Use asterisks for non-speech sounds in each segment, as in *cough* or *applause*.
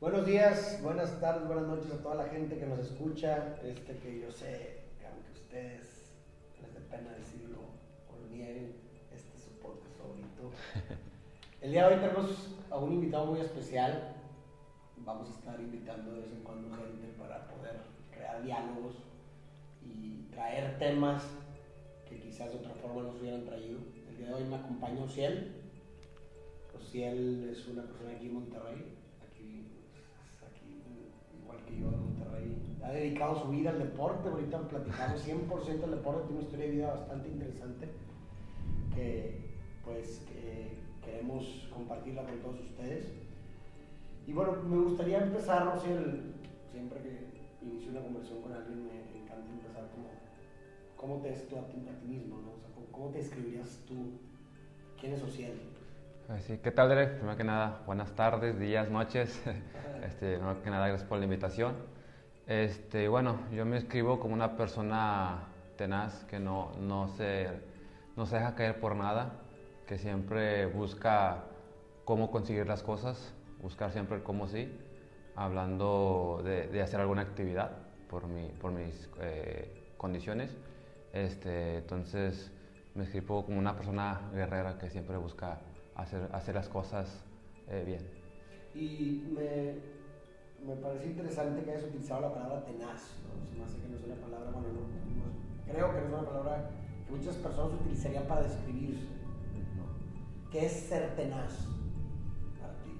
Buenos días, buenas tardes, buenas noches a toda la gente que nos escucha. Este que yo sé, que aunque ustedes les dé pena decirlo o lo nieguen, este es su podcast favorito. *laughs* El día de hoy tenemos a un invitado muy especial. Vamos a estar invitando de vez en cuando gente para poder crear diálogos y traer temas que quizás de otra forma nos hubieran traído. El día de hoy me acompaña Ociel. Ociel es una persona aquí en Monterrey, Ha dedicado su vida al deporte, ahorita platicamos 100% al deporte, tiene una historia de vida bastante interesante que pues que queremos compartirla con todos ustedes. Y bueno, me gustaría empezar, Ociel, siempre que inicio una conversación con alguien me encanta empezar como, ¿cómo te ves tú a ti, a ti mismo? ¿no? O sea, ¿cómo, te describirías tú? ¿Quién es Ociel? Sí, ¿Qué tal, Derek? Primero que nada, buenas tardes, días, noches. *laughs* Este, primero que nada, gracias por la invitación. Este, bueno, yo me escribo como una persona tenaz que no, no, se, no se deja caer por nada, que siempre busca cómo conseguir las cosas, buscar siempre el cómo sí, hablando de, de hacer alguna actividad por, mi, por mis eh, condiciones. Este, entonces, me escribo como una persona guerrera que siempre busca hacer, hacer las cosas eh, bien. Y me, me parece interesante que hayas utilizado la palabra tenaz, ¿no? Se me hace que no es una palabra, bueno, no, no- creo que no es una palabra que muchas personas utilizarían para describirse, ¿no? ¿Qué es ser tenaz para ti?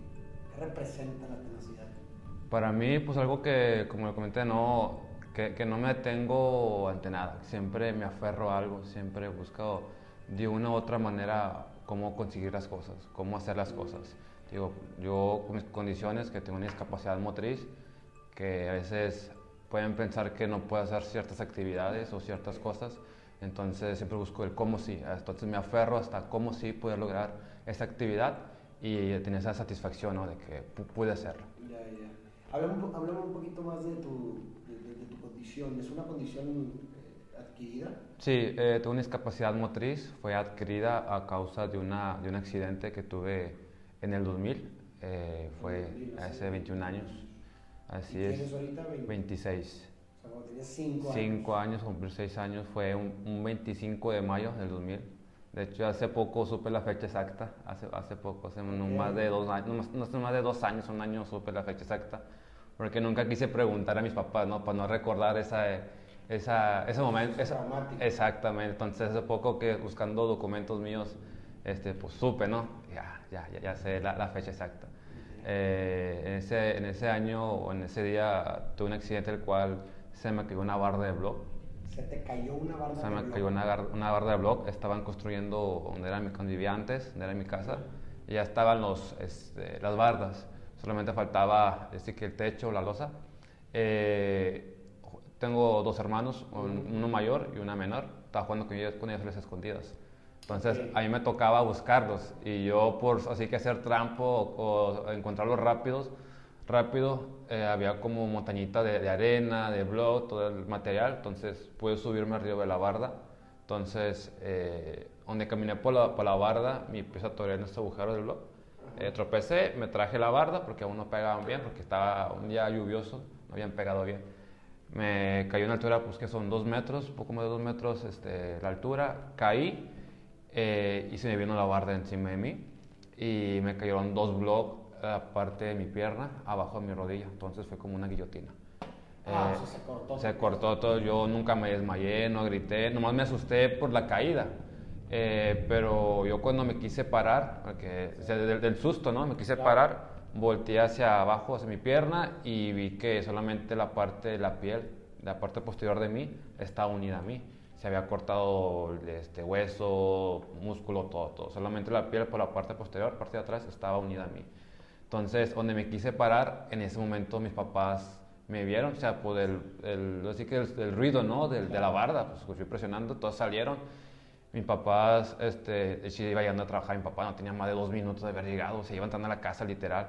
¿Qué representa la tenacidad? Para mí, pues algo que, como lo comenté, no, que, que no me detengo ante nada. Siempre me aferro a algo, siempre busco de una u otra manera cómo conseguir las cosas, cómo hacer las cosas. Digo, yo con mis condiciones, que tengo una discapacidad motriz, que a veces pueden pensar que no puedo hacer ciertas actividades o ciertas cosas, entonces siempre busco el cómo sí. Entonces me aferro hasta cómo sí poder lograr esa actividad y tener esa satisfacción ¿no? de que pu- pude hacerlo. Ya, ya. Hablemos, hablemos un poquito más de tu, de, de- de tu condición. ¿Es una condición eh, adquirida? Sí, eh, tuve una discapacidad motriz, fue adquirida a causa de, una, de un accidente que tuve en el 2000, eh, fue 2000, hace hace 21 años, así ¿Y tienes es, ahorita 20? 26. O sea, cuando tenías 5 años. 5 años, cumplir 6 años, fue un, un 25 de mayo del 2000. De hecho, hace poco supe la fecha exacta, hace, hace poco, hace no más de dos años, no, no más de dos años, un año supe la fecha exacta, porque nunca quise preguntar a mis papás, ¿no? Para no recordar esa, esa, ese momento. Es esa- exactamente, entonces hace poco que buscando documentos míos, este, pues supe, ¿no? Ya, ya, ya, ya sé la, la fecha exacta. Eh, en, ese, en ese año o en ese día tuve un accidente el cual se me cayó una barra de blog. Se te cayó una barra Se de me blog. cayó una, una barra de blog. Estaban construyendo donde era mi, antes, donde era mi casa. Y ya estaban los, este, las bardas. Solamente faltaba decir que el techo, la losa. Eh, tengo dos hermanos, un- uno mayor y una menor. Estaba jugando con ellos, con ellos a las escondidas. Entonces a mí me tocaba buscarlos y yo por así que hacer trampo o, o encontrarlos rápidos, rápido, eh, había como montañita de, de arena, de blog, todo el material, entonces pude subirme arriba de la barda. Entonces, eh, donde caminé por la, por la barda, mi pies atoré en este agujero del blog. Eh, tropecé, me traje la barda porque aún no pegaban bien, porque estaba un día lluvioso, no habían pegado bien. Me cayó en altura, pues que son dos metros, poco más de dos metros este, la altura. Caí eh, y se me vino la barda encima de mí y me cayeron dos blogs aparte de mi pierna, abajo de mi rodilla. Entonces fue como una guillotina. Ah, Eh, se cortó. se cortó todo, yo nunca me desmayé, no grité, nomás me asusté por la caída. Eh, pero yo cuando me quise parar, porque, o sea, del, del susto, ¿no? Me quise Claro. parar, volteé hacia abajo, hacia mi pierna y vi que solamente la parte de la piel, la parte posterior de mí, estaba unida a mí. Se había cortado este hueso, músculo, todo, todo. Solamente la piel por la parte posterior, parte de atrás, estaba unida a mí. Entonces, donde me quise parar, en ese momento mis papás me vieron, o sea, por el, el, así que el, el ruido, ¿no? Del- de la barda, pues fui presionando, todos salieron. Mis papás, este, de hecho, iba llegando a trabajar, mi papá no tenía más de dos minutos de haber llegado, se iba entrando a la casa literal.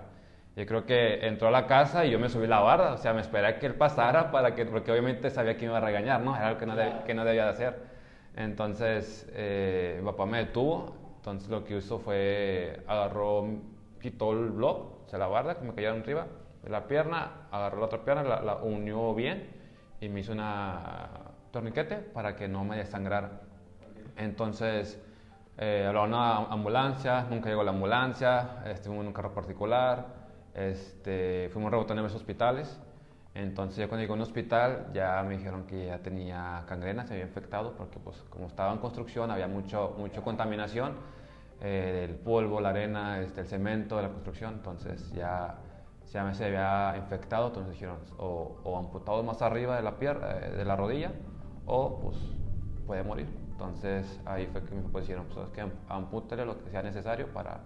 Yo creo que entró a la casa y yo me subí la barda, o sea, me esperé a que él pasara para que, porque obviamente sabía que me iba a regañar, ¿no? Era algo que no, deb- que no debía de hacer. Entonces, eh, mi papá me detuvo, entonces lo que hizo fue, agarró, quitó el blog, o sea, la barda que me cayeron arriba, de la pierna, agarró la otra pierna, la, la unió bien y me hizo una torniquete para que no me desangrara. Entonces, eh, hablaron a ambulancia, nunca llegó la ambulancia, estuvimos en un carro particular, este, fuimos rebotando en los hospitales. Entonces, ya cuando llegó a un hospital, ya me dijeron que ya tenía cangrena, se había infectado, porque pues como estaba en construcción, había mucho, mucho contaminación, eh, el polvo, la arena, este, el cemento de la construcción, entonces ya, ya me se había infectado, entonces dijeron, o, o amputado más arriba de la, pierna, eh, de la rodilla, o pues puede morir. Entonces ahí fue que mis papás dijeron, pues que ampútele lo que sea necesario para,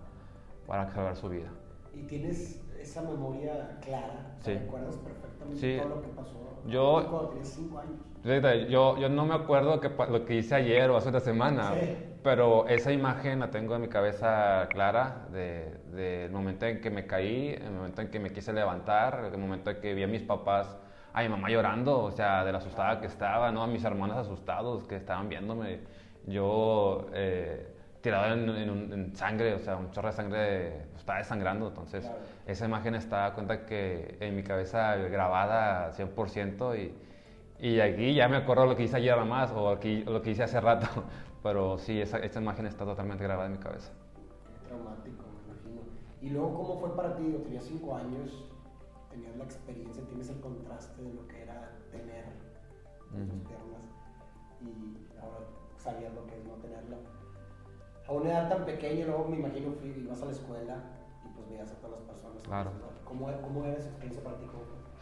para salvar su vida. ¿Y tienes esa memoria clara? Sí. ¿Recuerdas perfectamente Sí. todo lo que pasó? Yo- Cuando tenías 5 años. Yo, yo no me acuerdo que, lo que hice ayer o hace una semana, Sí. pero esa imagen la tengo en mi cabeza clara de- del momento en que me caí, el momento en que me quise levantar, el momento en que vi a mis papás, a mi mamá llorando, o sea, de la asustada que estaba, ¿no? a mis hermanos asustados que estaban viéndome, yo eh, tirado en, en un- en sangre, o sea, un chorro de sangre, estaba desangrando, entonces Claro. esa imagen está cuenta que en mi cabeza grabada 100% y, y aquí ya me acuerdo lo que hice ayer nada más o aquí, lo que hice hace rato, *laughs* pero sí, esa, esa imagen está totalmente grabada en mi cabeza. Qué traumático, me imagino. Y luego, ¿cómo fue para ti? Tenías 5 años, tenías la experiencia, tienes el contraste de lo que era tener en tus Ujú. piernas y ahora sabías lo que es no tenerla. A una edad tan pequeña, luego me imagino fui, ibas a la escuela y pues veías a todas las personas. Claro. ¿Cómo, cómo era esa experiencia para ti?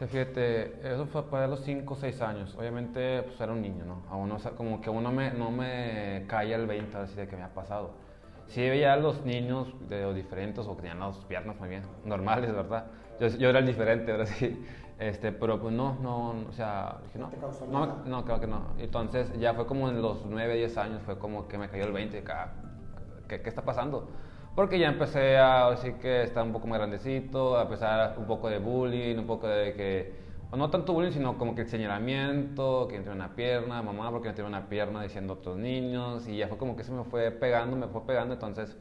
Fíjate, eso fue para los 5 o 6 años. Obviamente, pues era un niño, ¿no? Aún no, o sea, como que aún no me, no me caía el 20 así de que me ha pasado. Sí veía a los niños de los diferentes o que tenían las piernas muy bien, *laughs* normales, ¿verdad? Yo, yo era el diferente, ahora sí. Este, pero pues no, no, o sea, dije, no, ¿No no, claro que no. Entonces ya fue como en los 9, 10 años, fue como que me cayó el 20, que, ah, ¿qué, qué está pasando? Porque ya empecé a decir que estaba un poco más grandecito, a empezar un poco de bullying, un poco de que, o no tanto bullying, sino como que el señalamiento, que entré una pierna, mamá, porque entré una pierna diciendo otros niños, y ya fue como que se me fue pegando, me fue pegando, entonces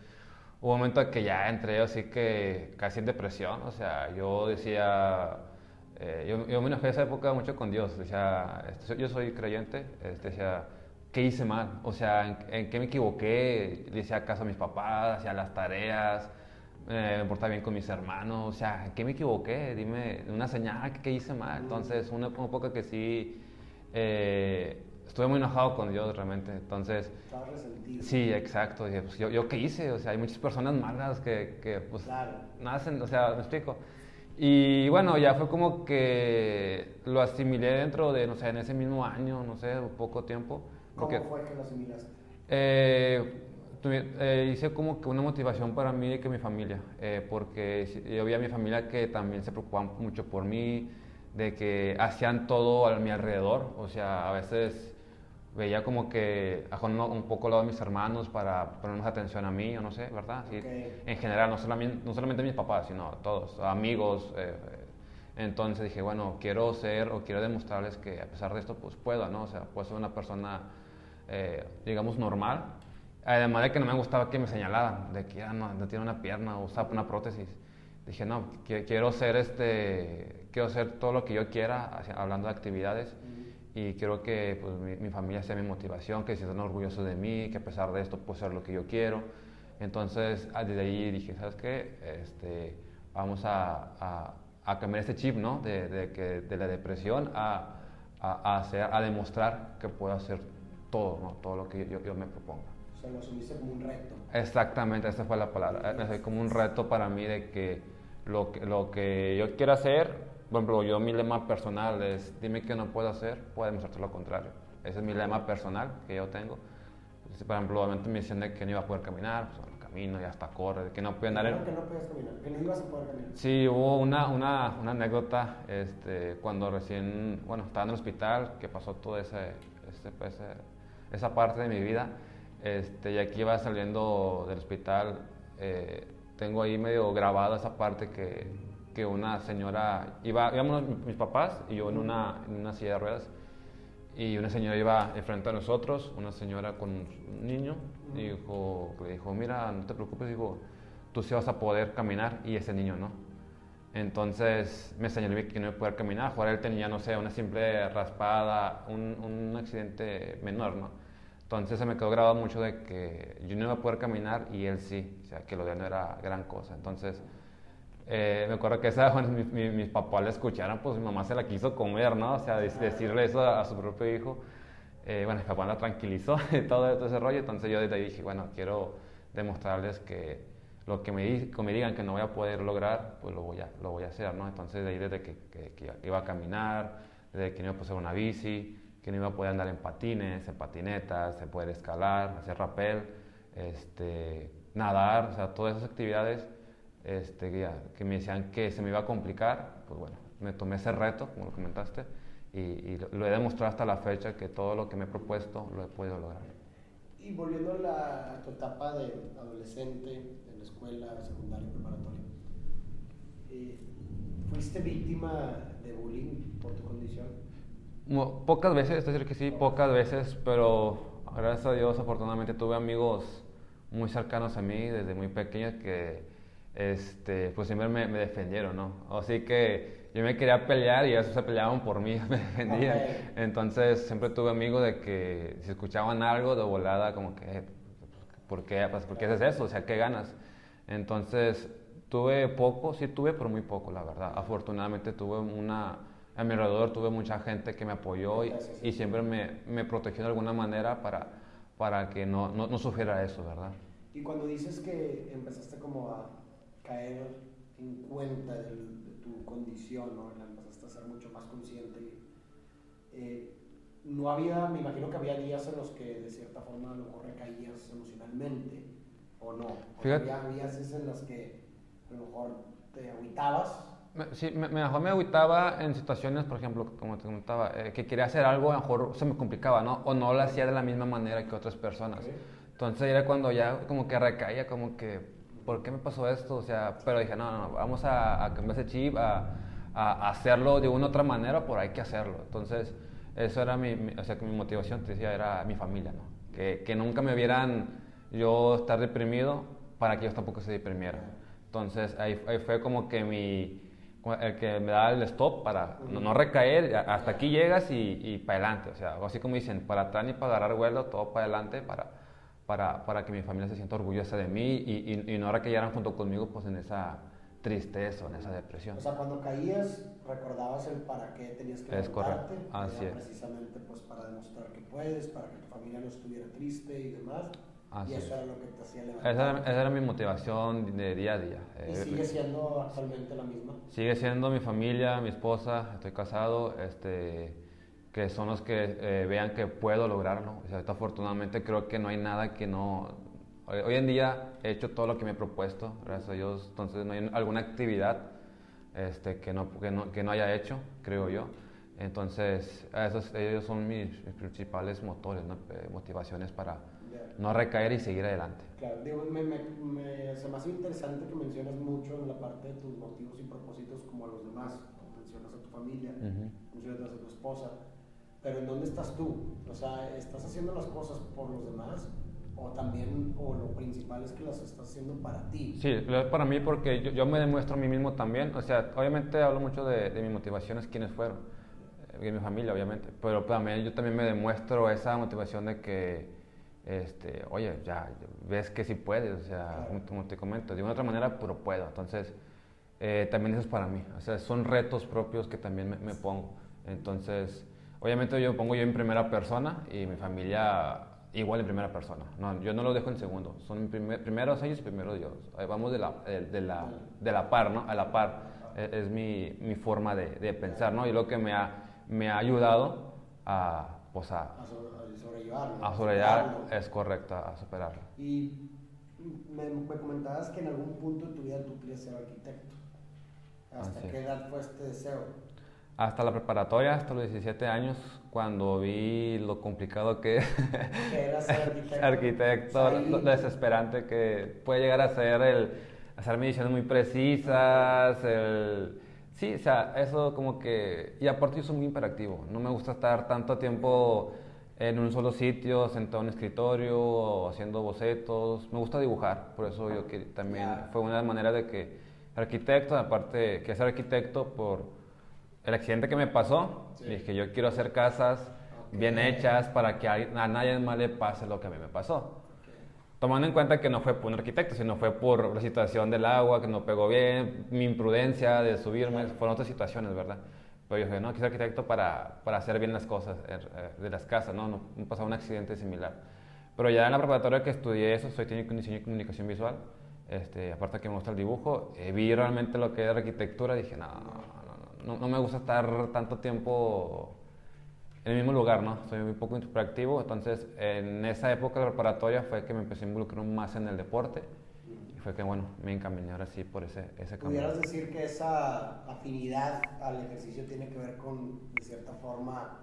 hubo un momento en que ya entré así que casi en depresión, o sea, yo decía, eh, yo, yo me enojé esa época mucho con Dios, decía, este, yo soy creyente, este, decía, ¿qué hice mal? O sea, ¿en, en qué me equivoqué? Le hacía caso a mis papás, hacía las tareas, eh, me portaba bien con mis hermanos, o sea, ¿en qué me equivoqué? Dime una señal, ¿qué, qué hice mal? Entonces, una, época que sí, eh, estuve muy enojado con Dios realmente, entonces... Estabas resentido. Sí, exacto. Dije, pues, yo, ¿yo qué hice? O sea, hay muchas personas malas que, que pues, Claro. nacen, o sea, me explico. Y bueno, ya fue como que lo asimilé dentro de, no sé, en ese mismo año, no sé, poco tiempo. ¿Cómo Porque, fue que lo asimilaste? eh, tuve- eh, hice como que una motivación para mí y que mi familia, eh, porque yo vi a mi familia que también se preocupaban mucho por mí, de que hacían todo a mi alrededor, o sea, a veces veía como que a un, un poco al lado de mis hermanos para poner más atención a mí, o no sé, ¿verdad? Sí, Ok. En general, no solamente, no solamente mis papás, sino todos, amigos. eh, eh, entonces dije, bueno, quiero ser o quiero demostrarles que a pesar de esto, pues puedo, ¿no? O sea, puedo ser una persona, eh, digamos, normal. Además de que no me gustaba que me señalaran, de que ya no, no tiene una pierna o usa una prótesis. Dije, no, qui- quiero ser este, quiero hacer todo lo que yo quiera, hacia- hablando de actividades. Y quiero que pues, mi, mi familia sea mi motivación, que se estén orgullosos de mí, que a pesar de esto puedo ser lo que yo quiero. Entonces, ah, desde ahí dije, ¿sabes qué? Este, vamos a, a- a cambiar este chip, ¿no? De, de que, de la depresión a, a hacer, a demostrar que puedo hacer todo, ¿no? Todo lo que yo, yo me proponga. O sea, lo asumiste como un reto. Exactamente, esa fue la palabra. Es como un reto para mí de que lo, que lo que yo quiero hacer, por ejemplo, yo mi lema personal es, dime que no puedo hacer, puedo demostrarte lo contrario. Ese es mi lema personal que yo tengo. Si, por ejemplo, obviamente me decían de que no iba a poder caminar, pues bueno, camino y hasta corre, que no podía andar. Claro que no podías caminar, que no ibas a poder caminar. Sí, hubo una, una, una anécdota este, cuando recién, bueno, estaba en el hospital, que pasó toda ese, ese- ese- esa parte de mi vida. Este, y aquí iba saliendo del hospital, eh, tengo ahí medio grabada esa parte que, que una señora, iba, íbamos mis papás y yo en una, en una silla de ruedas, y una señora iba enfrente a nosotros, una señora con un niño, y dijo, le dijo, mira, no te preocupes, dijo, tú sí vas a poder caminar y ese niño no. Entonces me señaló que no iba a poder caminar. Jugar él tenía, no sé, una simple raspada, un, un accidente menor, ¿no? Entonces se me quedó grabado mucho de que yo no iba a poder caminar y él sí, o sea, que lo de él no era gran cosa. Entonces eh, me acuerdo que esa, *laughs* cuando mis, papás la escucharon, pues mi mamá se la quiso comer, ¿no? O sea, decirle eso a, su propio hijo. Eh, bueno, mi papá la tranquilizó *laughs* todo, todo, ese rollo. Entonces yo desde ahí dije, bueno, quiero demostrarles que lo que me, me, digan que no voy a poder lograr, pues lo voy a, lo voy a hacer, ¿no? Entonces de ahí desde que, que, iba a caminar, desde que no iba a poder una bici, que no iba a poder andar en patines, en patinetas, se puede escalar, hacer rappel, este, nadar, o sea, todas esas actividades este, que me decían que se me iba a complicar, pues bueno, me tomé ese reto, como lo comentaste, y, lo, he demostrado hasta la fecha que todo lo que me he propuesto lo he podido lograr. Y volviendo a, la, tu etapa de adolescente, en la escuela, secundaria, preparatoria, eh, ¿fuiste víctima de bullying por tu condición? Pocas veces, es decir que sí, pocas veces, pero gracias a Dios afortunadamente tuve amigos muy cercanos a mí desde muy pequeños que este, pues siempre me, defendieron, ¿no? Así que yo me quería pelear y ellos se peleaban por mí, *laughs* me defendían. Entonces siempre tuve amigos de que si escuchaban algo de volada, como que, ¿por qué, pues, ¿por qué haces eso? O sea, ¿qué ganas? Entonces tuve poco, sí tuve, pero muy poco, la verdad. Afortunadamente tuve una, a mi alrededor tuve mucha gente que me apoyó y, y siempre me, me, protegió de alguna manera para, para que no, no, no sufriera eso, ¿verdad? Y cuando dices que empezaste como a caer en cuenta de, tu condición, ¿no? La empezaste a ser mucho más consciente. Eh, no había, me imagino que había días en los que de cierta forma a lo mejor recaías emocionalmente, o no. Fíjate. Había días en los que a lo mejor te agüitabas. Sí, me, mejor me agüitaba en situaciones, por ejemplo, como te comentaba, eh, que quería hacer algo, a lo mejor se me complicaba, ¿no? O no lo hacía de la misma manera que otras personas. Entonces era cuando ya como que recaía, como que ¿por qué me pasó esto? O sea, pero dije, no, no, vamos a, cambiar ese chip, a, a, hacerlo de una u otra manera, por hay que hacerlo. Entonces, eso era mi, o sea, que mi motivación, te decía, era mi familia, ¿no? Que, que nunca me vieran yo estar deprimido para que ellos tampoco se deprimieran. Entonces, ahí, ahí fue como que mi, el que me da el stop para no, recaer, hasta aquí llegas y, y para adelante, o sea, así como dicen, para atrás ni para agarrar vuelo, todo para adelante, para para, para que mi familia se sienta orgullosa de mí y, y, no ahora que llegaran junto conmigo pues en esa tristeza, en esa depresión. O sea, cuando caías recordabas el para qué tenías que Es correcto, así es. Precisamente pues para demostrar que puedes, para que tu familia no estuviera triste y demás. Y eso era lo que te hacía levantar. Esa, esa, era mi motivación de día a día. ¿Y eh, sigue siendo actualmente la misma? Sigue siendo mi familia, mi esposa, estoy casado, este que son los que eh, vean que puedo lograrlo. O sea, afortunadamente creo que no hay nada que no... Hoy, en día he hecho todo lo que me he propuesto, gracias a Dios, entonces no hay alguna actividad este, que, no, que, no, que no haya hecho, creo yo. Entonces, esos, ellos son mis, principales motores, eh, motivaciones para no recaer y seguir adelante. Claro, digo, me, me, me, hace más interesante que mencionas mucho en la parte de tus motivos y propósitos como a los demás, como mencionas a tu familia, mencionas a tu esposa pero ¿en dónde estás tú? O sea, ¿estás haciendo las cosas por los demás? O también, o lo principal es que las estás haciendo para ti. Sí, para mí porque yo, yo me demuestro a mí mismo también. O sea, obviamente hablo mucho de, de mis motivaciones, quiénes fueron, de eh, mi familia, obviamente. Pero también yo también me demuestro esa motivación de que, este, oye, ya ves que sí puedes, o sea, como, te comento, de una otra manera, pero puedo. Entonces, eh, también eso es para mí. O sea, son retos propios que también me, me pongo. Entonces, Obviamente yo pongo yo en primera persona y mi familia igual en primera persona. No, yo no lo dejo en segundo. Son primer, primero ellos y primero Dios. Vamos de la, de, la, de la par, ¿no? A la par. Es, es mi, mi, forma de, de, pensar, ¿no? Y lo que me ha, me ha ayudado a, pues a, sobrellevarlo. A sobrellevar, es correcto, a superarlo. Y me, me, comentabas que en algún punto de tu vida tú querías ser arquitecto. ¿Hasta qué edad fue este deseo? hasta la preparatoria, hasta los 17 años, cuando vi lo complicado que era ser *laughs* arquitecto, arquitecto lo, desesperante que puede llegar a ser el hacer mediciones muy precisas, el... Sí, o sea, eso como que... Y aparte yo soy muy imperactivo, no me gusta estar tanto tiempo en un solo sitio, sentado en un escritorio, o haciendo bocetos, me gusta dibujar, por eso yo que también fue una manera de que arquitecto, aparte que ser arquitecto por el accidente que me pasó, Sí. dije yo quiero hacer casas Ok. bien hechas para que a, nadie más le pase lo que a mí me pasó. Ok. Tomando en cuenta que no fue por un arquitecto, sino fue por la situación del agua, que no pegó bien, mi imprudencia de subirme, fueron otras situaciones, ¿verdad? Pero yo dije, no, quiero ser arquitecto para, para hacer bien las cosas eh, eh, de las casas, ¿no? No, no pasaba un accidente similar. Pero ya en la preparatoria que estudié eso, soy técnico en diseño y comunicación visual, este, aparte que me gusta el dibujo, eh, vi realmente lo que era arquitectura, dije, no, no, no, no, me gusta estar tanto tiempo en el mismo lugar, ¿no? Soy un poco interactivo, entonces en esa época de la preparatoria fue que me empecé a involucrar más en el deporte y fue que, bueno, me encaminé ahora sí por ese, ese camino. ¿Pudieras decir que esa afinidad al ejercicio tiene que ver con, de cierta forma,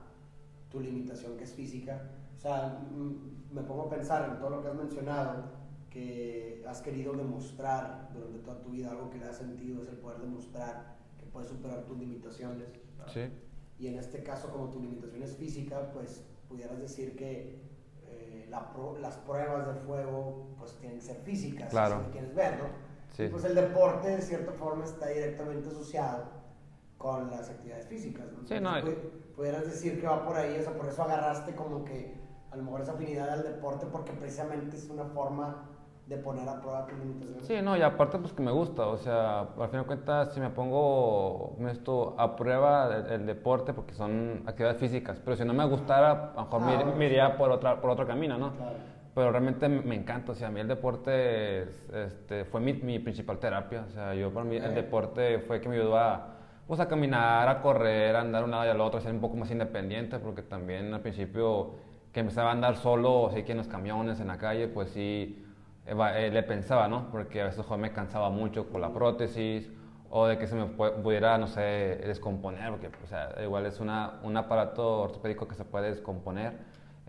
tu limitación que es física? O sea, mm, me pongo a pensar en todo lo que has mencionado, que has querido demostrar durante toda tu vida, algo que le ha sentido es el poder demostrar que puedes superar tus limitaciones. ¿verdad? Sí, Y en este caso, como tu limitación es física, pues pudieras decir que eh, la pro- las pruebas de fuego pues tienen que ser físicas, Claro. si lo quieres ver, ¿no? Sí. Y pues el deporte, de cierta forma, está directamente asociado con las actividades físicas, ¿no? Sí, Entonces, no, pu- pudieras decir que va por ahí, o sea, por eso agarraste como que a lo mejor esa afinidad al deporte, porque precisamente es una forma de poner a prueba tus limitaciones. Sí, no, y aparte pues que me gusta, o sea, al fin de cuentas si me pongo esto a prueba el, el deporte porque son actividades físicas, pero si no me gustara, a lo mejor Ah, me, bueno, me iría por, otra, por otro camino, ¿no? Claro. Pero realmente me encanta, o sea, a mí el deporte es- este, fue mi, mi principal terapia, o sea, yo para mí el deporte fue que me ayudó a, pues, a caminar, a correr, a andar un lado y al otro, a ser un poco más independiente, porque también al principio que empezaba a andar solo, así que en los camiones, en la calle, pues sí, le pensaba, ¿no? Porque a veces joder, me cansaba mucho con la prótesis, o de que se me pu- pudiera, no sé, descomponer, porque o sea, igual es una, un aparato ortopédico que se puede descomponer,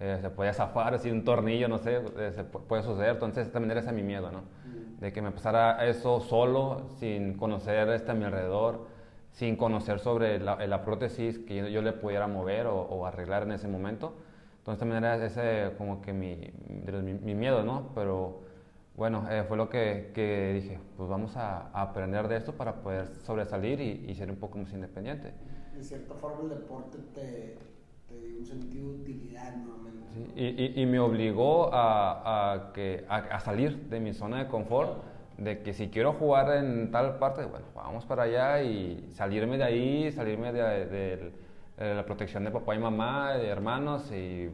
eh, se puede zafar, así un tornillo, no sé, eh, se pu- puede suceder, entonces también era ese mi miedo, ¿no? Mm. De que me pasara eso solo, sin conocer este a mi alrededor, sin conocer sobre la, la prótesis que yo, yo le pudiera mover o, o arreglar en ese momento. Entonces también era ese como que mi, mi, mi miedo, ¿no? Pero bueno, eh, fue lo que, que dije, pues vamos a, a aprender de esto para poder sobresalir y, y ser un poco más independiente. De cierta forma el deporte te, te dio un sentido de utilidad nuevamente. Sí, Y, y- y me obligó a, a que, a, a salir de mi zona de confort, de que si quiero jugar en tal parte, bueno, vamos para allá y salirme de ahí, salirme de, de- de la protección de papá y mamá, de hermanos, y eh,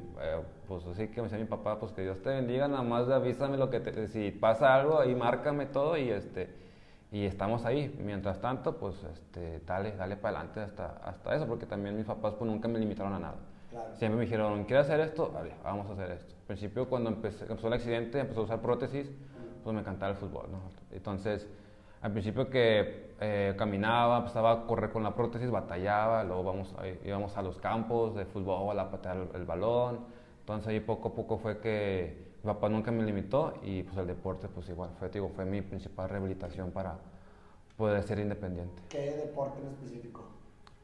pues así que me decía mi papá, pues que Dios te bendiga, nada más avísame lo que te, si pasa algo, ahí márcame todo y este y estamos ahí. Mientras tanto, pues este, dale, dale para adelante hasta, hasta eso, porque también mis papás pues nunca me limitaron a nada. Claro. Siempre me dijeron, ¿quieres hacer esto? Vale, vamos a hacer esto. Al principio, cuando empecé, empezó el accidente, empezó a usar prótesis, pues me encantaba el fútbol, ¿no? Entonces, al principio que eh, caminaba, empezaba a correr con la prótesis, batallaba, luego vamos, íbamos a los campos de fútbol a patear el, el balón. Entonces, ahí poco a poco fue que mi papá nunca me limitó y pues el deporte, pues igual, fue, digo, fue mi principal rehabilitación para poder ser independiente. ¿Qué deporte en específico?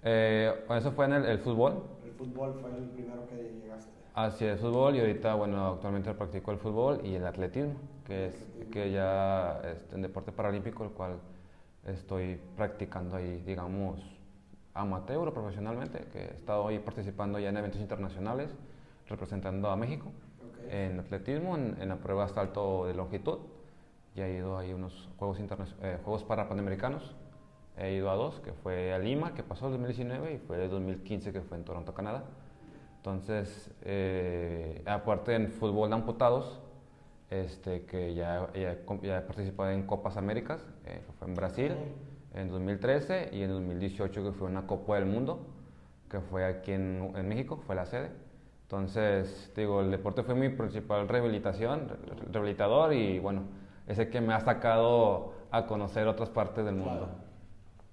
Eh, eso fue en el, el fútbol, El fútbol fue el primero que llegaste. Hacia el fútbol y ahorita, bueno, actualmente practico el fútbol y el atletismo, que es que ya es un deporte paralímpico, el cual estoy practicando ahí, digamos, amateur o profesionalmente, que he estado ahí participando ya en eventos internacionales, representando a México Ok. en atletismo, en, en la prueba salto de longitud. Ya he ido ahí a unos Juegos, eh, juegos Parapanamericanos. He ido a dos, que fue a Lima, que pasó el 2019, y fue el 2015, que fue en Toronto, Canadá. Entonces, eh, aparte en fútbol de amputados, este, que ya, ya, participado en Copas Américas, eh, que fue en Brasil en 2013 y en 2018 que fue una Copa del Mundo, que fue aquí en, en México, fue la sede. Entonces, digo, el deporte fue mi principal rehabilitación, re- rehabilitador y bueno, ese que me ha sacado a conocer otras partes del mundo. Claro.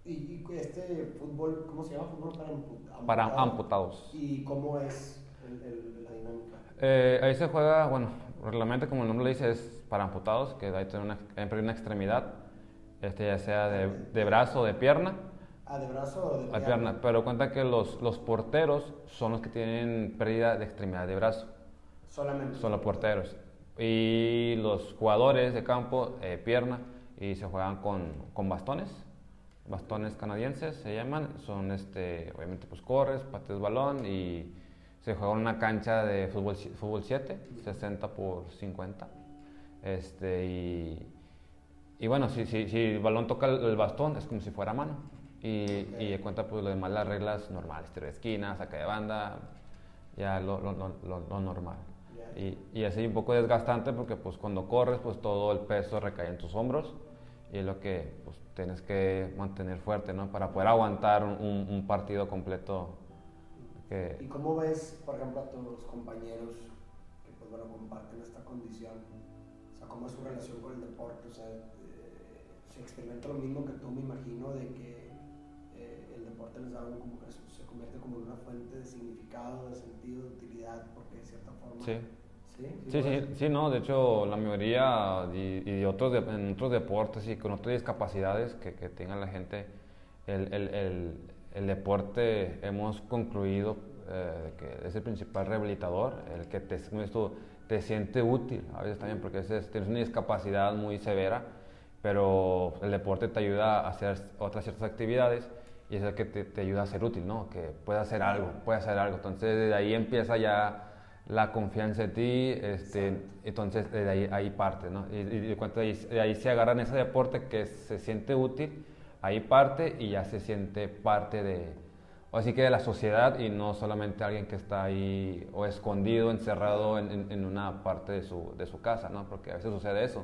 ¿Y, y este fútbol, cómo se llama? Fútbol para ampu- Para amputado? amputados. ¿Y cómo es el- el- la dinámica? Eh, ahí se juega, bueno, reglamento como el nombre lo dice es para amputados, que hay tener una, una extremidad, este, ya sea de, de brazo o de pierna, Ah, ¿de brazo o de a pierna, pero cuenta que los, los porteros son los que tienen pérdida de extremidad de brazo, Solamente. son los porteros. Y los jugadores de campo, eh, pierna, y se juegan con, con bastones, bastones canadienses se llaman, son este, obviamente pues corres, pates balón y se juega en una cancha de fútbol, fútbol 7, 60 por 50. Este, y, y bueno, si, si, si, el balón toca el, bastón es como si fuera mano. Y, y cuenta pues lo demás las reglas normales, tiro de esquina, saca de banda, ya lo, lo, lo, lo normal. Y, y así un poco desgastante porque pues cuando corres pues todo el peso recae en tus hombros y es lo que pues, tienes que mantener fuerte, ¿no? Para poder aguantar un, un partido completo. Que... ¿Y cómo ves, por ejemplo, a tus compañeros que pues, bueno, comparten esta condición? O sea, ¿cómo es su relación con el deporte? O sea, eh, se experimenta lo mismo que tú, me imagino, de que eh, el deporte les da un, como que se convierte como en una fuente de significado, de sentido, de utilidad, porque de cierta forma... Sí Sí, sí, sí, no, de hecho la mayoría y, y otros en otros deportes y con otras discapacidades que, que tenga la gente, el, el, el, el deporte hemos concluido eh, que es el principal rehabilitador, el que te, esto, te siente útil, a veces también porque veces tienes una discapacidad muy severa, pero el deporte te ayuda a hacer otras ciertas actividades y es el que te, te ayuda a ser útil, ¿no? Que pueda hacer algo, puede hacer algo. Entonces de ahí empieza ya la confianza en ti, este, entonces de ahí, ahí parte, ¿no? Y, de, ahí, se agarran ese deporte que se siente útil, ahí parte y ya se siente parte de, así que de la sociedad y no solamente alguien que está ahí o escondido, encerrado en, en, una parte de su, de su, casa, ¿no? Porque a veces sucede eso,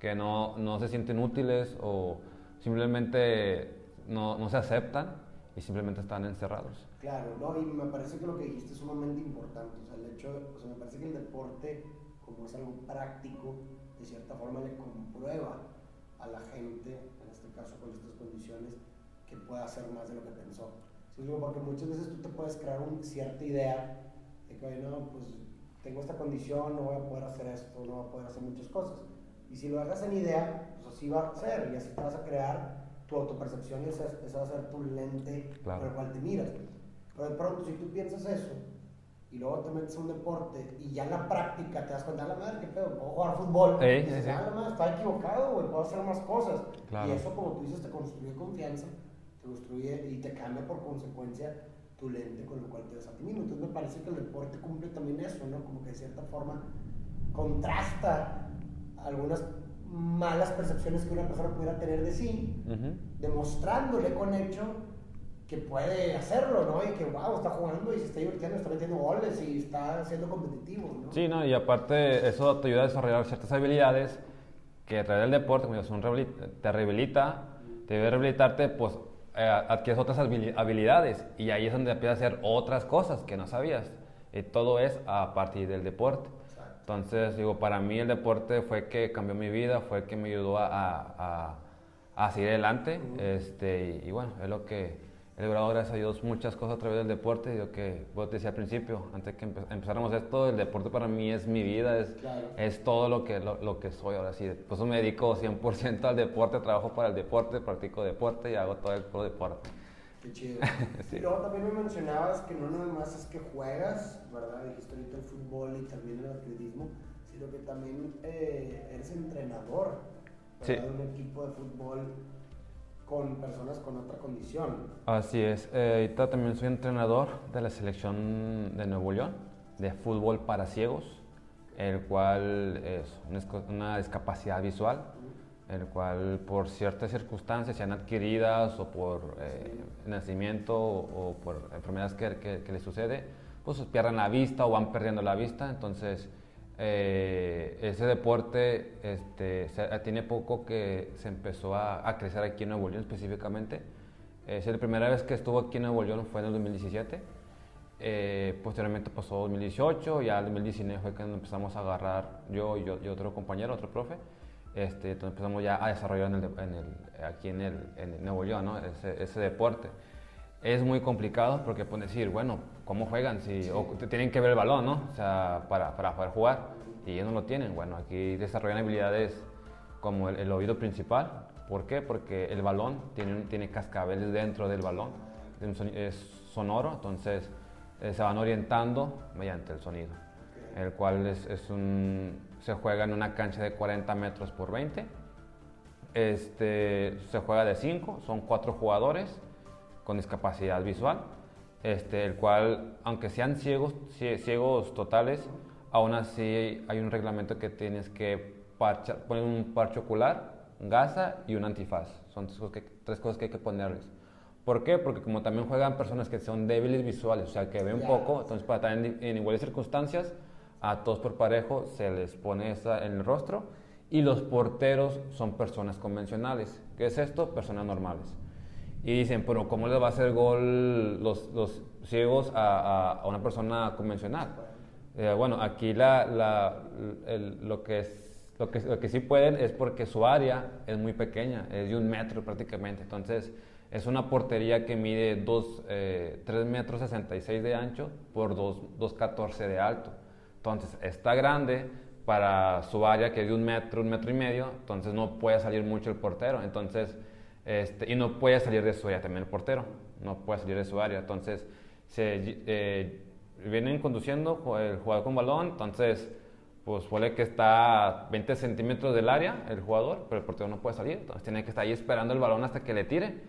que no, no se sienten útiles o simplemente no, no se aceptan y simplemente están encerrados. Claro, no, y me parece que lo que dijiste es sumamente importante. O sea, el hecho, o sea, me parece que el deporte, como es algo práctico, de cierta forma le comprueba a la gente, en este caso con estas condiciones, que puede hacer más de lo que pensó. ¿Sí? Porque muchas veces tú te puedes crear una cierta idea de que, no, pues tengo esta condición, no voy a poder hacer esto, no voy a poder hacer muchas cosas. Y si lo hagas en idea, pues así va a ser, y así te vas a crear tu autopercepción y esa, va a ser tu lente por el cual te miras. Pero de pronto, si tú piensas eso y luego te metes a un deporte y ya en la práctica te das cuenta, la madre, qué pedo, puedo jugar fútbol. y dices, sí, ah, madre, está equivocado, güey, puedo hacer más cosas. Y eso, como tú dices, te construye confianza, te construye y te cambia por consecuencia tu lente con lo cual te ves a ti mismo. Entonces me parece que el deporte cumple también eso, ¿no? Como que de cierta forma contrasta algunas malas percepciones que una persona pudiera tener de sí, demostrándole con hecho que puede hacerlo, ¿no? Y que, wow, está jugando y se está divirtiendo, está metiendo goles y está siendo competitivo, ¿no? Sí, ¿no? Y aparte eso te ayuda a desarrollar ciertas habilidades que a través del deporte, como son, te rehabilita, te debe rehabilitarte, pues eh, adquieres otras habilidades y ahí es donde empiezas a hacer otras cosas que no sabías. Y todo es a partir del deporte. Entonces, digo, para mí el deporte fue que cambió mi vida, fue el que me ayudó a, a, a seguir adelante. este, y bueno, es lo que he logrado, gracias a Dios, muchas cosas a través del deporte. Yo que vos te decía al principio, antes que empezáramos esto, el deporte para mí es mi vida, es, es todo lo que, lo, que soy ahora sí. Por eso me dedico 100% al deporte, trabajo para el deporte, practico deporte y hago todo el pro deporte. Qué chido. *laughs* sí. Y luego también me mencionabas que no nada más es que juegas, ¿verdad? Dijiste ahorita el fútbol y también el atletismo, sino que también eh, eres entrenador ¿verdad? de un equipo de fútbol con personas con otra condición. Así es. Eh, ahorita también soy entrenador de la selección de Nuevo León de fútbol para ciegos, el cual es una discapacidad visual, el cual por ciertas circunstancias, sean adquiridas o por eh, nacimiento o, por enfermedades que, que, que les sucede, pues pierden la vista o van perdiendo la vista. Entonces, eh, ese deporte este, tiene poco que se empezó a, crecer aquí en Nuevo León específicamente. Es la primera vez que estuvo aquí en Nuevo León fue en el 2017. Eh, posteriormente pasó 2018, ya el 2019 fue cuando empezamos a agarrar yo y, otro compañero, otro profe. Este, entonces empezamos ya a desarrollar en el, aquí en, el, en Nuevo León ¿no? ese, ese deporte es muy complicado porque pueden decir, bueno, ¿cómo juegan? Si, o tienen que ver el balón, ¿no? O sea, para, para poder jugar. Y ellos no lo tienen. Bueno, aquí desarrollan habilidades como el, oído principal. ¿Por qué? Porque el balón tiene, tiene cascabeles dentro del balón. Es sonoro, entonces eh, se van orientando mediante el sonido. El cual es, es un, se juega en una cancha de 40 metros por 20 este, se juega de 5, son 4 jugadores con discapacidad visual, este, el cual, aunque sean ciegos, ciegos totales, aún así hay un reglamento que tienes que poner un parche ocular, gasa y un antifaz. Son tres cosas que, hay que ponerles. ¿Por qué? Porque como también juegan personas que son débiles visuales, o sea, que ven poco, entonces para estar en, en, iguales circunstancias, a todos por parejo se les pone esa en el rostro y los porteros son personas convencionales. ¿Qué es esto? Personas normales. Y dicen, pero ¿cómo le va a hacer gol los, los ciegos a, a, una persona convencional? Eh, bueno, aquí la, la, lo, que es, lo, que, lo que sí pueden es porque su área es muy pequeña, es de un metro prácticamente. Entonces, es una portería que mide 2, eh, 3 metros 66 de ancho por 2,14 de alto. Entonces, está grande, para su área, que es de un metro, un metro y medio, entonces no puede salir mucho el portero. Entonces, este, y no puede salir de su área también el portero, no puede salir de su área. Entonces, se, eh, vienen conduciendo el jugador con balón, entonces, pues puede que está a 20 centímetros del área el jugador, pero el portero no puede salir. Entonces, tiene que estar ahí esperando el balón hasta que le tire.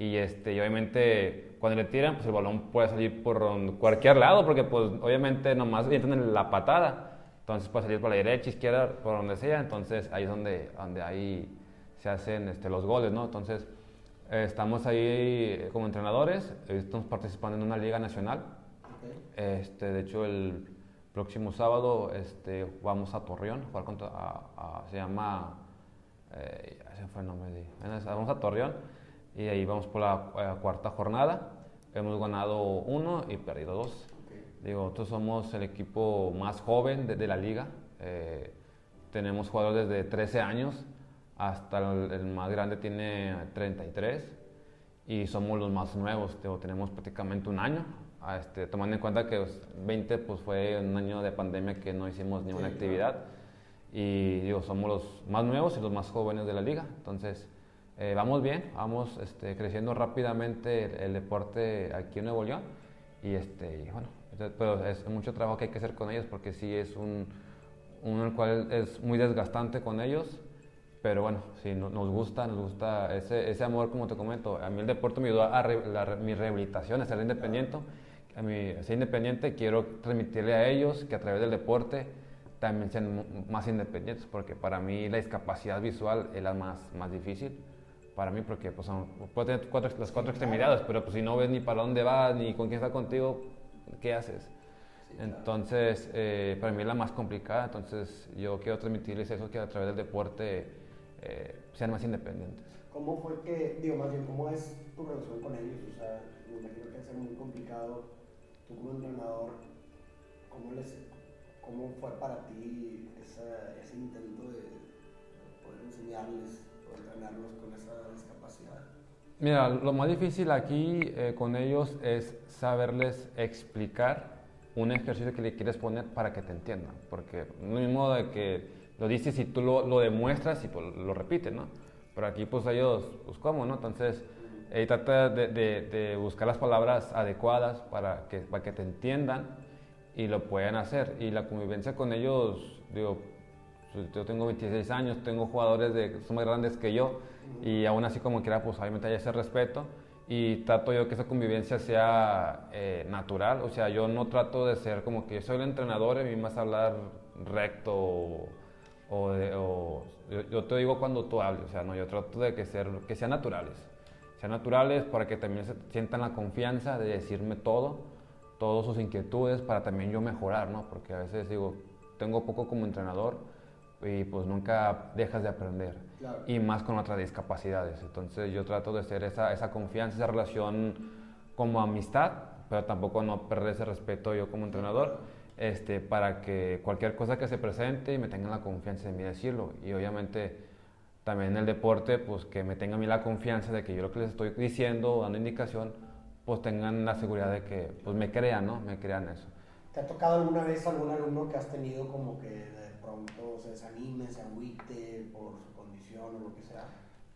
Y, este, y obviamente, cuando le tiran, pues el balón puede salir por cualquier lado, porque pues obviamente nomás entran la patada. Entonces puede salir por la derecha, izquierda, por donde sea. Entonces ahí es donde, donde ahí se hacen este, los goles, ¿no? Entonces eh, estamos ahí como entrenadores, estamos participando en una liga nacional. Este, de hecho, el próximo sábado este, vamos a Torreón, jugar contra, a, se llama, eh, ese fue el nombre, de, vamos a Torreón y ahí vamos por la eh, cuarta jornada. Hemos ganado uno y perdido dos. Digo, nosotros somos el equipo más joven de, la liga. Eh, tenemos jugadores desde 13 años hasta el, más grande tiene 33 y somos los más nuevos. Digo, tenemos prácticamente un año. Ah, este, tomando en cuenta que 20 pues, fue un año de pandemia que no hicimos ninguna actividad. Y digo, somos los más nuevos y los más jóvenes de la liga. Entonces, eh, vamos bien, vamos este, creciendo rápidamente el, el, deporte aquí en Nuevo León. Y, este, bueno, pero es mucho trabajo que hay que hacer con ellos porque sí es un, uno el cual es muy desgastante con ellos, pero bueno, sí, nos gusta, nos gusta ese, ese amor, como te comento. A mí el deporte me ayudó a mi rehabilitación, a ser independiente. A mí, ser independiente, quiero transmitirle a ellos que a través del deporte también sean más independientes, porque para mí la discapacidad visual es la más, más difícil. Para mí, porque pues, puedo tener cuatro, las cuatro extremidades, pero pues, si no ves ni para dónde vas, ni con quién está contigo, ¿qué haces? entonces, eh, para mí es la más complicada, entonces yo quiero transmitirles eso, que a través del deporte eh, sean más independientes. ¿Cómo fue que, digo, más bien, cómo es tu relación con ellos? O sea, me imagino que es muy complicado, tú como entrenador, ¿cómo, les, cómo fue para ti ese intento de poder enseñarles o entrenarlos con esa discapacidad? Mira, lo más difícil aquí eh, con ellos es saberles explicar un ejercicio que le quieres poner para que te entiendan. Porque no mismo de que lo dices y tú lo, lo demuestras y pues, lo repites, ¿no? Pero aquí pues ellos, pues cómo, ¿no? Entonces, eh, trata de, de, buscar las palabras adecuadas para que, para que te entiendan y lo puedan hacer. Y la convivencia con ellos, digo, yo tengo 26 años, tengo jugadores de, que son más grandes que yo y aún así como quiera, pues obviamente hay ese respeto y trato yo que esa convivencia sea eh, natural, o sea, yo no trato de ser como que yo soy el entrenador y a mí más hablar recto o, o, yo, te digo cuando tú hables, o sea, no, yo trato de que, ser, que sean naturales, sean naturales para que también se sientan la confianza de decirme todo, todas sus inquietudes para también yo mejorar, ¿no? Porque a veces digo, tengo poco como entrenador y pues nunca dejas de aprender y más con otras discapacidades. Entonces yo trato de hacer esa, esa confianza, esa relación como amistad, pero tampoco no perder ese respeto yo como entrenador, este, para que cualquier cosa que se presente me tengan la confianza de mí decirlo. Y obviamente también en el deporte, pues que me tengan a mí la confianza de que yo lo que les estoy diciendo, dando indicación, pues tengan la seguridad de que pues me crean, ¿no? Me crean eso. ¿Te ha tocado alguna vez algún alumno que has tenido como que pronto se desanime, se agüite por o lo que sea?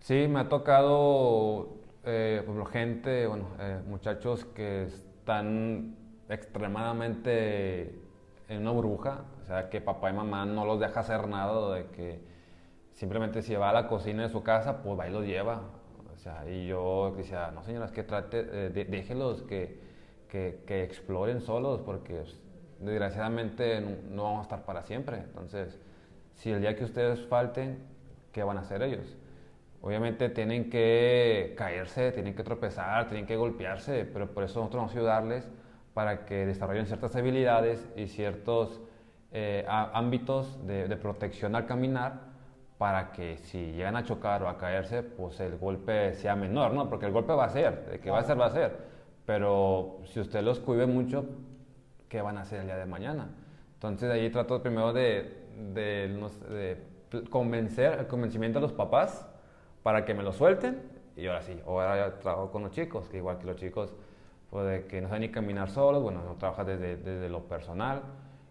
Sí, me ha tocado eh, gente, bueno, eh, muchachos que están extremadamente en una burbuja, o sea, que papá y mamá no los deja hacer nada, de que simplemente si va a la cocina de su casa, pues va y los lleva. O sea, y yo decía, no señoras, que trate, eh, déjenlos que, que, que exploren solos, porque pues, desgraciadamente no, vamos a estar para siempre. Entonces, si el día que ustedes falten, ¿qué van a hacer ellos? Obviamente tienen que caerse, tienen que tropezar, tienen que golpearse, pero por eso nosotros vamos a ayudarles para que desarrollen ciertas habilidades y ciertos eh, ámbitos de, de protección al caminar para que si llegan a chocar o a caerse, pues el golpe sea menor, ¿no? Porque el golpe va a ser, de que va a ser, va a ser. Pero si usted los cuide mucho, ¿qué van a hacer el día de mañana? Entonces ahí trato primero de, de, de convencer, el convencimiento de los papás para que me lo suelten y ahora sí, ahora trabajo con los chicos, que igual que los chicos, pues de que no saben ni caminar solos, bueno, no trabaja desde, desde lo personal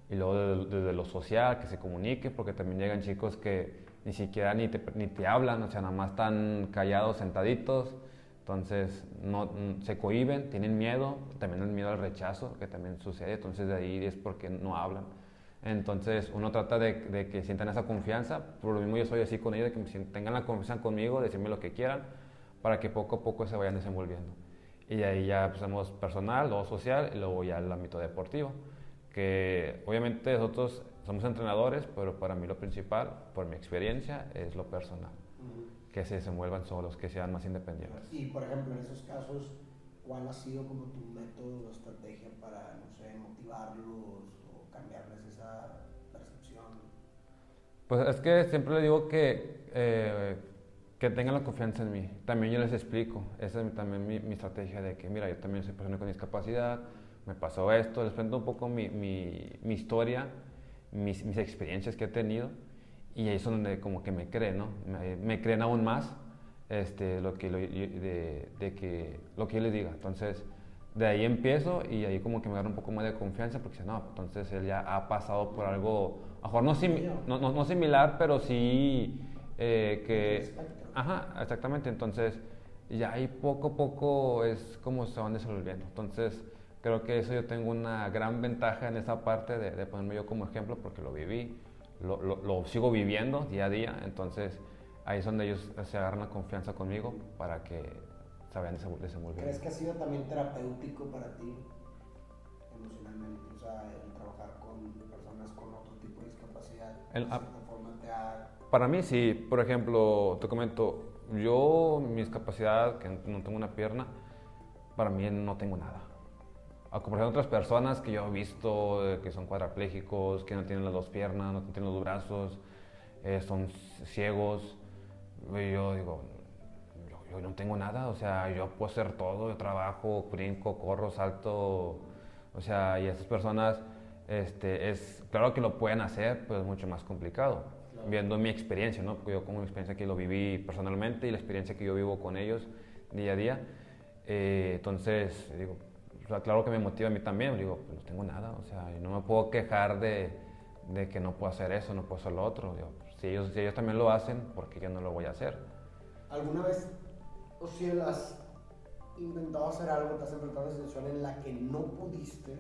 y luego desde, desde lo social, que se comunique, porque también llegan chicos que ni siquiera ni te, ni te hablan, o sea, nada más están callados, sentaditos, entonces no, mm, se cohiben, tienen miedo, también el miedo al rechazo, que también sucede, entonces de ahí es porque no hablan. Entonces uno trata de, que sientan esa confianza, por lo mismo yo soy así con ellos, de que tengan la confianza conmigo, decirme lo que quieran, para que poco a poco se vayan desenvolviendo. Y de ahí ya pasamos personal, luego social y luego ya el ámbito deportivo, que obviamente nosotros somos entrenadores, pero para mí lo principal, por mi experiencia, es lo personal, que se desenvuelvan solos, que sean más independientes. Y por ejemplo, en esos casos, ¿cuál ha sido como tu método o estrategia para, no sé, motivarlos o cambiarles esa percepción? Pues es que siempre le digo que, eh, que tengan la confianza en mí. También yo les explico. Esa es también mi, mi estrategia de que, mira, yo también soy persona con discapacidad, me pasó esto, les cuento un poco mi, mi, mi historia, mis, mis experiencias que he tenido y ahí es donde como que me creen, ¿no? Me, me creen aún más este, lo, que, lo, de, de que, lo que yo les diga. Entonces, de ahí empiezo y ahí como que me agarra un poco más de confianza porque dice, no, entonces él ya ha pasado por algo, a lo mejor no, simi- no, no, no similar, pero sí eh, que... Ajá, exactamente. Entonces, ya ahí poco a poco es como se van desenvolviendo. Entonces, creo que eso yo tengo una gran ventaja en esa parte de, de ponerme yo como ejemplo porque lo viví, lo, lo, lo sigo viviendo día a día. Entonces, ahí es donde ellos se agarran la confianza conmigo para que se vayan desenvol- desenvolviendo. ¿Crees que ha sido también terapéutico para ti emocionalmente? O sea, el trabajar con personas con otro tipo de discapacidad, El- de cierta forma te ha... Para mí sí, por ejemplo, te comento, yo mi discapacidad, que no tengo una pierna, para mí no tengo nada. A comparación de otras personas que yo he visto eh, que son cuadraplégicos, que no tienen las dos piernas, no tienen los brazos, eh, son ciegos, y yo digo, yo, yo no tengo nada, o sea, yo puedo hacer todo, yo trabajo, brinco, corro, salto, o sea, y esas personas, este, es, claro que lo pueden hacer, pero es mucho más complicado, Claro. viendo mi experiencia, ¿no? Porque yo como mi experiencia que lo viví personalmente y la experiencia que yo vivo con ellos día a día, eh, entonces, digo, o sea, claro que me motiva a mí también, digo, pues no tengo nada, o sea, yo no me puedo quejar de, de que no puedo hacer eso, no puedo hacer lo otro, digo, si ellos, si ellos también lo hacen, ¿por qué yo no lo voy a hacer? ¿Alguna vez, o si has intentado hacer algo, te has enfrentado a una situación en la que no pudiste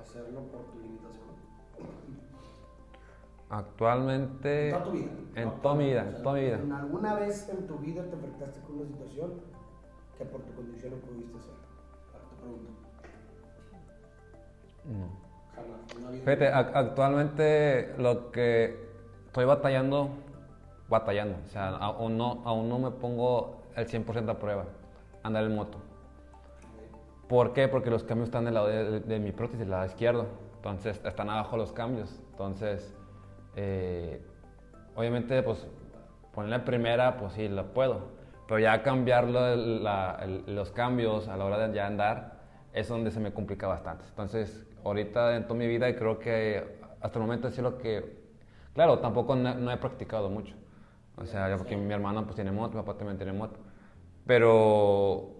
hacerlo por tu limitación? Actualmente, En toda tu vida. en ¿no? toda mi vida, O sea, en toda mi vida. ¿en ¿Alguna vez en tu vida te enfrentaste con una situación que por tu condición no pudiste hacer? No. Fíjate, ac- actualmente lo que estoy batallando, batallando, o sea, aún no, aún no me pongo el 100% a prueba, andar en moto. ¿Por qué? Porque los cambios están del lado de, de mi prótesis, del lado izquierdo. Entonces, están abajo los cambios. Entonces, eh, obviamente, pues, ponerle primera, pues sí, lo puedo. Pero ya cambiarlo, la- el- los cambios a la hora de ya andar, es donde se me complica bastante. Entonces, ahorita en toda mi vida, creo que hasta el momento es lo que... Claro, tampoco no, no he practicado mucho. O sea, ya porque mi hermano pues tiene moto, mi papá también tiene moto. Pero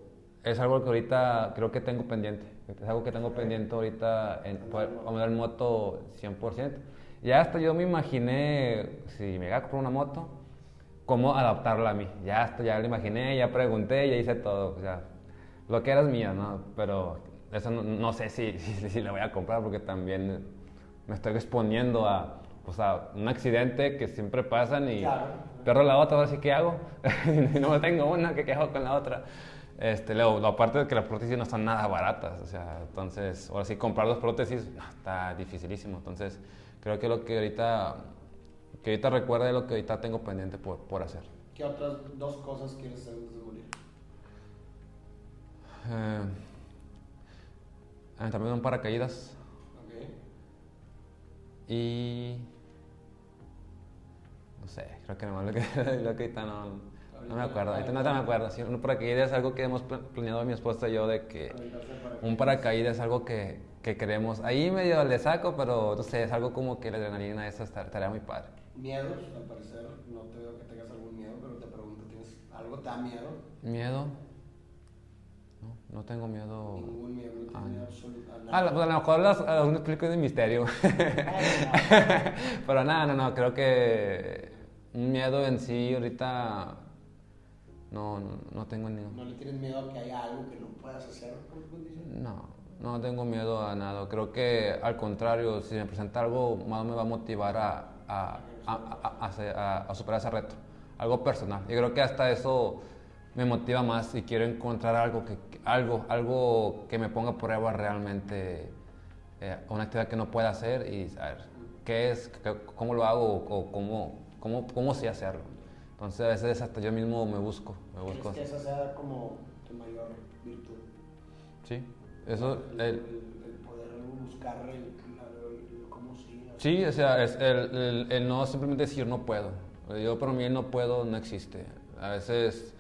es algo que ahorita creo que tengo pendiente. Es algo que tengo pendiente ahorita en poder andar en moto 100%. Ya hasta yo me imaginé, si me llegara a comprar una moto, cómo adaptarla a mí. Ya hasta ya lo imaginé, ya pregunté, ya hice todo. O sea, lo que era es mío, ¿no? Pero eso no, no sé si, *laughs* si, si la voy a comprar porque también me estoy exponiendo a, o sea, un accidente que siempre pasan y Claro. perro la otra, ahora sí, ¿qué hago? *laughs* y no tengo una, ¿qué, qué hago con la otra? Este, luego, lo aparte de que las prótesis no están nada baratas, o sea, entonces, ahora sí, comprar dos prótesis no, está dificilísimo, entonces, creo que lo que ahorita, que ahorita recuerda es lo que ahorita tengo pendiente por, por hacer. ¿Qué otras dos cosas quieres hacer? Eh, de un paracaídas Ok. y... No sé, creo que no, lo que, *laughs* lo que ahorita no... No me acuerdo, ahorita no me acuerdo. Sí, un paracaídas es algo que hemos pla- planeado mi esposa y yo de que un paracaídas es algo que, que queremos. Ahí medio le saco, pero no sé, es algo como que la adrenalina esa estar- estaría muy padre. Miedos, al parecer, no te veo que tengas algún miedo, pero te pregunto, ¿tienes algo da miedo? ¿Miedo? No, tengo miedo. Ningún miedo, no Ah, miedo absoluto a Ah, nada. la- a lo mejor las, a un explico de misterio. *laughs* Pero nada, no, no, creo que un miedo en sí ahorita no, no, no tengo ni... ¿No le tienes miedo a que haya algo que no puedas hacer por tu condición? No, no tengo miedo a nada. Creo que al contrario, si me presenta algo, más me va a motivar a, a, a- a superar ese reto. Algo personal. Y creo que hasta eso me motiva más y quiero encontrar algo que, algo, algo que me ponga a prueba realmente eh, una actividad que no pueda hacer y saber qué es, qué- cómo lo hago o cómo, cómo, cómo sé hacerlo. Entonces a veces hasta yo mismo me busco, me ¿Crees busco. que esa sea como tu mayor virtud? Sí, eso... El, el- el- poder buscar el, el- cómo sí. Sí, o sea, es el, el- el no simplemente decir no puedo. Yo para mí el no puedo no existe. A veces,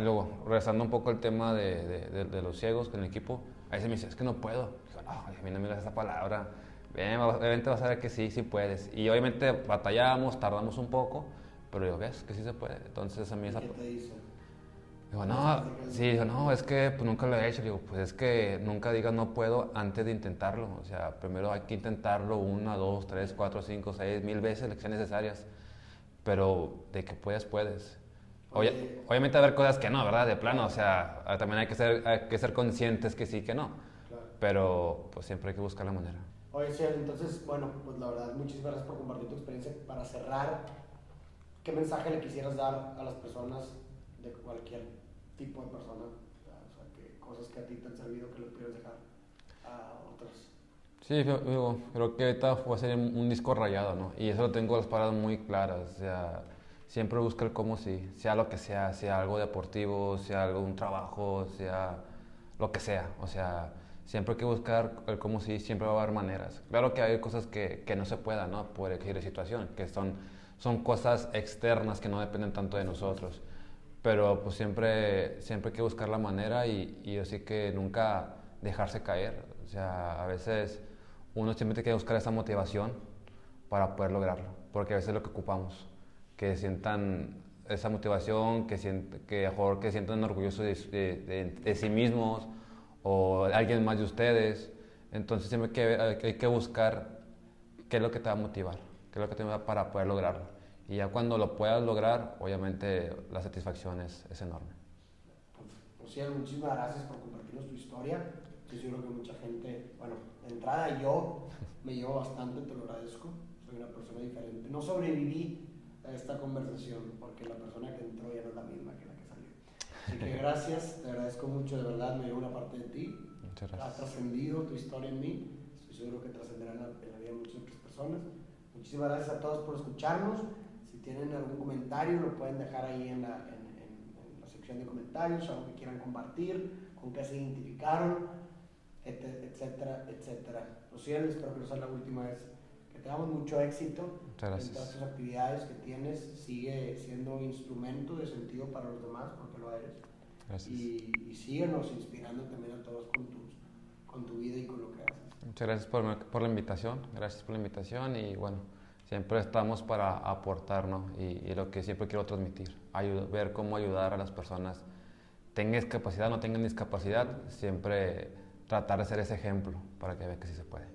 luego, regresando un poco al tema de, de- de- de los ciegos con el equipo, a veces me dice, es que no puedo. Digo, no, a mí no me digas esa palabra. Bien, obviamente vas a ver que sí, sí puedes. Y obviamente batallamos, tardamos un poco, pero yo ves que sí se puede. Entonces a mí ¿Y esa... ¿Qué te dice? Digo, no, sí, digo, no, es que pues, nunca lo he hecho. Digo, pues es que nunca digas no puedo antes de intentarlo. O sea, primero hay que intentarlo una, dos, tres, cuatro, cinco, seis, mil veces, las que sean necesarias. Pero de que puedes, puedes. Oye. obviamente haber cosas que no, ¿verdad? De plano, o sea, ah, también hay que ser, hay que ser conscientes que sí, que no. Claro. Pero pues siempre hay que buscar la manera. Oye, Ciel, entonces, bueno, pues la verdad, muchísimas gracias por compartir tu experiencia. Para cerrar, ¿qué mensaje le quisieras dar a las personas de cualquier tipo de persona? O sea, que cosas que a ti te han servido que le pudieras dejar a otras. Sí, yo creo que ahorita va a ser un un disco rayado, ¿no? Y eso lo tengo las palabras muy claras. O sea, siempre busca el cómo sí, sea lo que sea, sea algo deportivo, sea algo, un trabajo, sea lo que sea. O sea, siempre hay que buscar el cómo sí, siempre va a haber maneras. Claro que hay cosas que, que no se puedan, ¿no? Por elegir situación, que son, son cosas externas que no dependen tanto de nosotros. Pero pues siempre, siempre hay que buscar la manera y, y así que nunca dejarse caer. O sea, a veces uno siempre tiene que buscar esa motivación para poder lograrlo, porque a veces es lo que ocupamos, que sientan esa motivación, que, sient, que, mejor que sientan orgullosos de, de- de- sí mismos o alguien más de ustedes. Entonces siempre hay que, hay que- buscar qué es lo que te va a motivar, qué es lo que te va para poder lograrlo. Y ya cuando lo puedas lograr, obviamente la satisfacción es, es enorme. Pues, Ciel, muchísimas gracias por compartirnos tu historia. Estoy seguro que mucha gente, bueno, de entrada yo me llevo bastante, te lo agradezco. Soy una persona diferente. No sobreviví a esta conversación porque la persona que entró ya no es la misma que la que salió. Así que gracias, te agradezco mucho, de verdad, me llevo una parte de ti. Muchas Ha gracias. trascendido tu historia en mí. Estoy seguro que trascenderá en la, en la vida de muchas otras personas. Muchísimas gracias a todos por escucharnos. Si tienen algún comentario, lo pueden dejar ahí en la, en, en- en la sección de comentarios, algo que quieran compartir, con qué se identificaron, et- etcétera, etcétera. Rociel, espero que no sea la última vez. Tengamos mucho éxito en todas tus actividades que tienes. Sigue siendo instrumento de sentido para los demás, porque lo eres. Gracias. Y, y síguenos inspirando también a todos con, tus, con tu vida y con lo que haces. Muchas gracias por, por la invitación, gracias por la invitación y bueno, siempre estamos para aportar, ¿no? Y, y lo que siempre quiero transmitir, ayud- ver cómo ayudar a las personas, tengan discapacidad o no tengan discapacidad, siempre tratar de ser ese ejemplo para que vean que sí se puede.